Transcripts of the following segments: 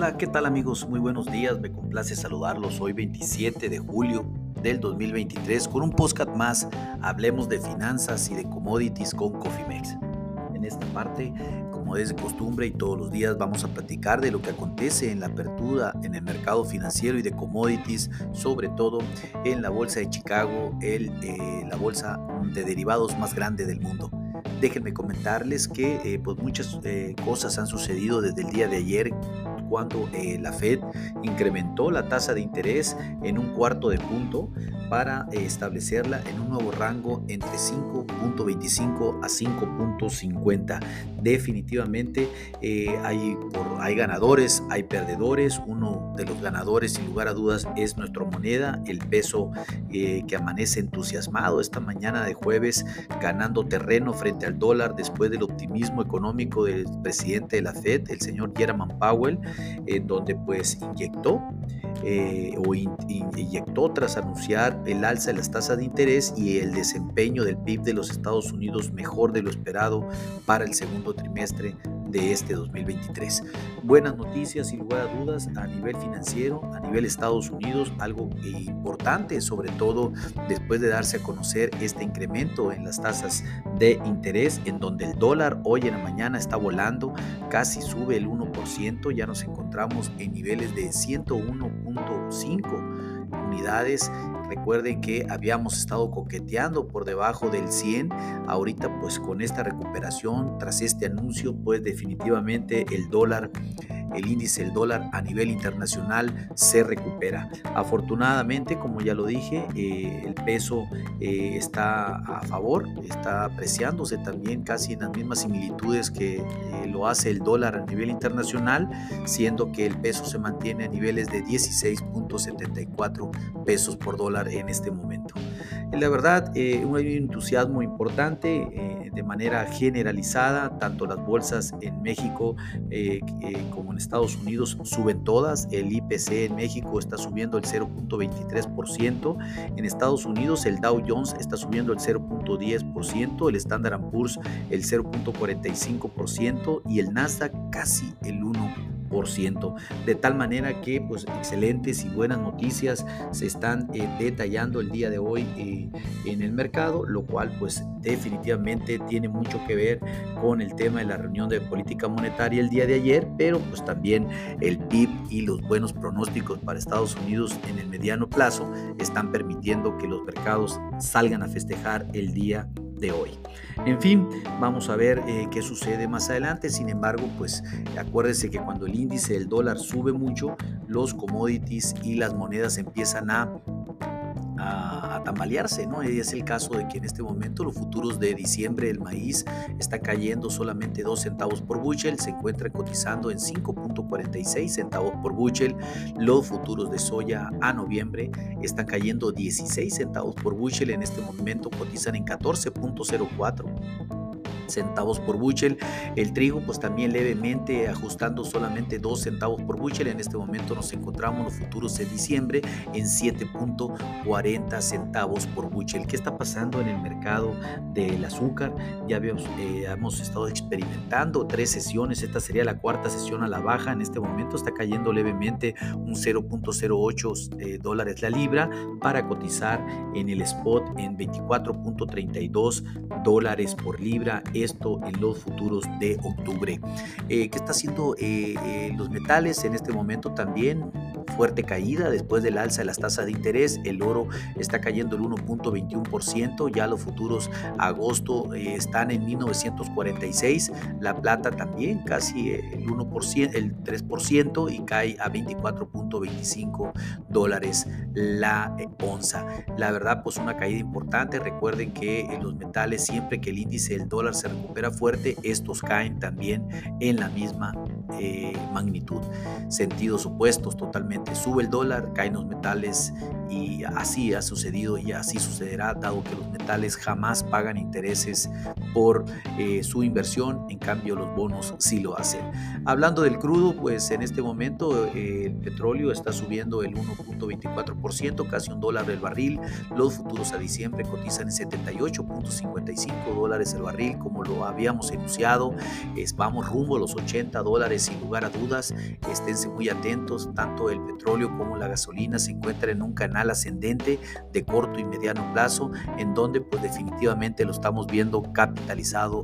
Hola, ¿qué tal amigos? Muy buenos días, me complace saludarlos hoy 27 de julio del 2023 con un podcast más, hablemos de finanzas y de commodities con Cofimex. En esta parte, como es de costumbre y todos los días vamos a platicar de lo que acontece en la apertura en el mercado financiero y de commodities, sobre todo en la bolsa de Chicago, el, eh, la bolsa de derivados más grande del mundo. Déjenme comentarles que eh, pues muchas eh, cosas han sucedido desde el día de ayer cuando eh, la Fed incrementó la tasa de interés en un cuarto de punto para eh, establecerla en un nuevo rango entre 5.25 a 5.50. Definitivamente eh, hay, hay ganadores, hay perdedores. Uno de los ganadores, sin lugar a dudas, es nuestra moneda, el peso que amanece entusiasmado esta mañana de jueves, ganando terreno frente al dólar después del optimismo económico del presidente de la Fed, el señor Jerome Powell, en donde pues inyectó eh, o inyectó tras anunciar el alza de las tasas de interés y el desempeño del PIB de los Estados Unidos mejor de lo esperado para el segundo trimestre de este 2023. Buenas noticias, sin lugar a dudas, a nivel financiero, a nivel Estados Unidos, algo importante, sobre todo después de darse a conocer este incremento en las tasas de interés, en donde el dólar hoy en la mañana está volando, casi sube el 1%, ya nos encontramos en niveles de 101.5 unidades Recuerden que habíamos estado coqueteando por debajo del 100. Ahorita pues con esta recuperación, tras este anuncio, pues definitivamente el dólar el índice del dólar a nivel internacional se recupera. Afortunadamente, como ya lo dije, eh, el peso eh, está a favor, está apreciándose también casi en las mismas similitudes que eh, lo hace el dólar a nivel internacional, siendo que el peso se mantiene a niveles de 16.74 pesos por dólar en este momento. La verdad, hay un entusiasmo importante de manera generalizada, tanto las bolsas en México como en Estados Unidos suben todas, el IPC en México está subiendo el 0.23%, en Estados Unidos el Dow Jones está subiendo el 0.10%, el Standard Poor's el 0.45% y el Nasdaq casi el 1% de tal manera que pues excelentes y buenas noticias se están eh, detallando el día de hoy eh, en el mercado, lo cual pues definitivamente tiene mucho que ver con el tema de la reunión de política monetaria el día de ayer, pero pues también el PIB y los buenos pronósticos para Estados Unidos en el mediano plazo están permitiendo que los mercados salgan a festejar el día de hoy. En fin, vamos a ver eh, qué sucede más adelante. Sin embargo, pues acuérdense que cuando el índice del dólar sube mucho, los commodities y las monedas empiezan a a, tambalearse, ¿no? Es el caso de que en este momento los futuros de diciembre el maíz está cayendo solamente 2 centavos por bushel, se encuentra cotizando en 5.46 centavos por bushel. Los futuros de soya a noviembre están cayendo 16 centavos por bushel, en este momento cotizan en 14.04 centavos por bushel. El trigo pues también levemente ajustando solamente 2 centavos por bushel. En este momento nos encontramos los futuros de diciembre en 7.40 centavos por bushel. ¿Qué está pasando en el mercado del azúcar? Ya habíamos, eh, hemos estado experimentando tres sesiones. Esta sería la cuarta sesión a la baja. En este momento está cayendo levemente un 0.08 eh, dólares la libra para cotizar en el spot en 24.32 dólares por libra esto en los futuros de octubre. Eh, ¿Qué está haciendo eh, eh, los metales en este momento también? Fuerte caída después del alza de las tasas de interés. El oro está cayendo el 1.21%. Ya los futuros agosto están en 1946. La plata también casi el 1%, el 3% y cae a 24.25 dólares la onza. La verdad, pues una caída importante. Recuerden que en los metales, siempre que el índice del dólar se recupera fuerte, estos caen también en la misma eh, magnitud. Sentidos opuestos totalmente. Sube el dólar, caen los metales y así ha sucedido y así sucederá, dado que los metales jamás pagan intereses por eh, su inversión, en cambio los bonos sí lo hacen. Hablando del crudo, pues en este momento eh, el petróleo está subiendo el 1.24%, casi un dólar el barril. Los futuros a diciembre cotizan en 78.55 dólares el barril, como lo habíamos enunciado. Vamos rumbo a los 80 dólares sin lugar a dudas, esténse muy atentos, tanto el petróleo como la gasolina se encuentran en un canal ascendente de corto y mediano plazo, en donde pues definitivamente lo estamos viendo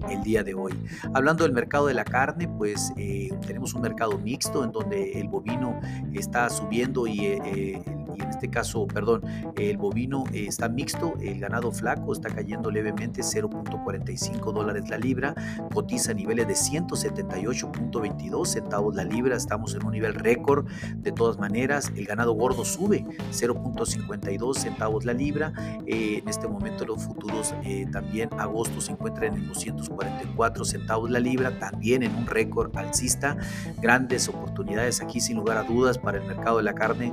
el día de hoy. Hablando del mercado de la carne, pues eh, tenemos un mercado mixto en donde el bovino está subiendo y eh, y en este caso, perdón, el bovino eh, está mixto, el ganado flaco está cayendo levemente 0.45 dólares la libra, cotiza a niveles de 178.22 centavos la libra, estamos en un nivel récord de todas maneras, el ganado gordo sube 0.52 centavos la libra, eh, en este momento los futuros eh, también agosto se encuentran en 244 centavos la libra, también en un récord alcista, grandes oportunidades aquí sin lugar a dudas para el mercado de la carne.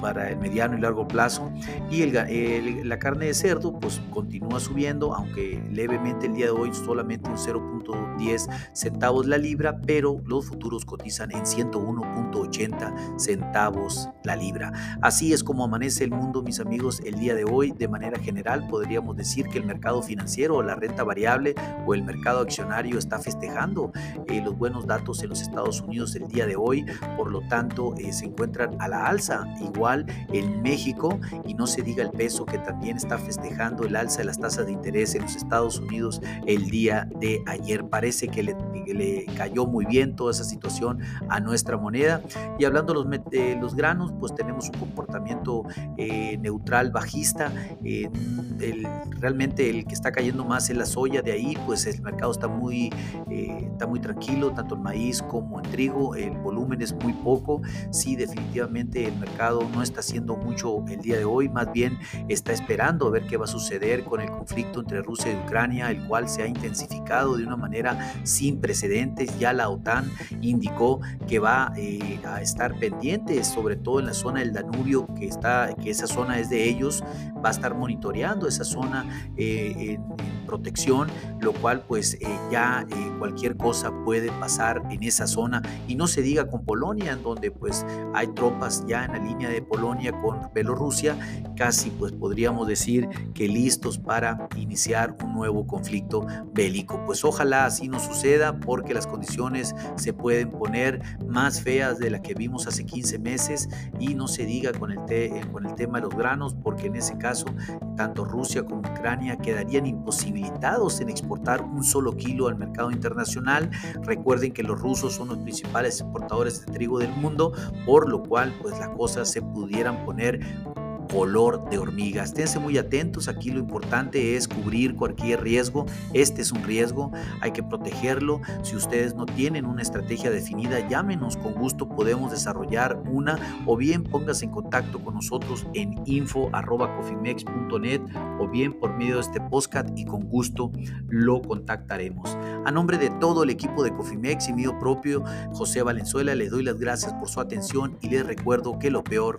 Para el mediano y largo plazo. Y el, la carne de cerdo pues continúa subiendo, aunque levemente el día de hoy solamente un 0.10 centavos la libra, pero los futuros cotizan en 101.80 centavos la libra. Así es como amanece el mundo, mis amigos, el día de hoy. De manera general, podríamos decir que el mercado financiero o la renta variable o el mercado accionario está festejando eh, los buenos datos en los Estados Unidos el día de hoy. Por lo tanto, eh, se encuentran a la alza igual en México y no se diga el peso que también está festejando el alza de las tasas de interés en los Estados Unidos el día de ayer. Parece que le, le cayó muy bien toda esa situación a nuestra moneda. Y hablando de los, los granos, pues tenemos un comportamiento eh, neutral, bajista. el, realmente el que está cayendo más es la soya, de ahí pues el mercado está muy, eh, está muy tranquilo, tanto en maíz como en trigo, el volumen es muy poco. Sí, definitivamente el mercado no está haciendo mucho el día de hoy, más bien está esperando a ver qué va a suceder con el conflicto entre Rusia y Ucrania, el cual se ha intensificado de una manera sin precedentes. Ya la OTAN indicó que va eh, a estar pendiente, sobre todo en la zona del Danubio, que, está, que esa zona es de ellos, va a estar monitoreando esa zona eh, en, protección, lo cual pues eh, ya cualquier cosa puede pasar en esa zona y no se diga con Polonia, en donde pues hay tropas ya en la línea de Polonia con Bielorrusia, casi pues podríamos decir que listos para iniciar un nuevo conflicto bélico. Pues ojalá así no suceda porque las condiciones se pueden poner más feas de las que vimos hace 15 meses y no se diga con el, con el tema de los granos porque en ese caso tanto Rusia como Ucrania quedarían en exportar un solo kilo al mercado internacional. Recuerden que los rusos son los principales exportadores de trigo del mundo, por lo cual pues las cosas se pudieran poner color de hormiga. Esténse muy atentos, aquí lo importante es cubrir cualquier riesgo. Este es un riesgo, hay que protegerlo. Si ustedes no tienen una estrategia definida, llámenos, con gusto podemos desarrollar una o bien póngase en contacto con nosotros en info.cofimex.net o bien por medio de este podcast y con gusto lo contactaremos. A nombre de todo el equipo de Cofimex y mío propio, José Valenzuela, les doy las gracias por su atención y les recuerdo que lo peor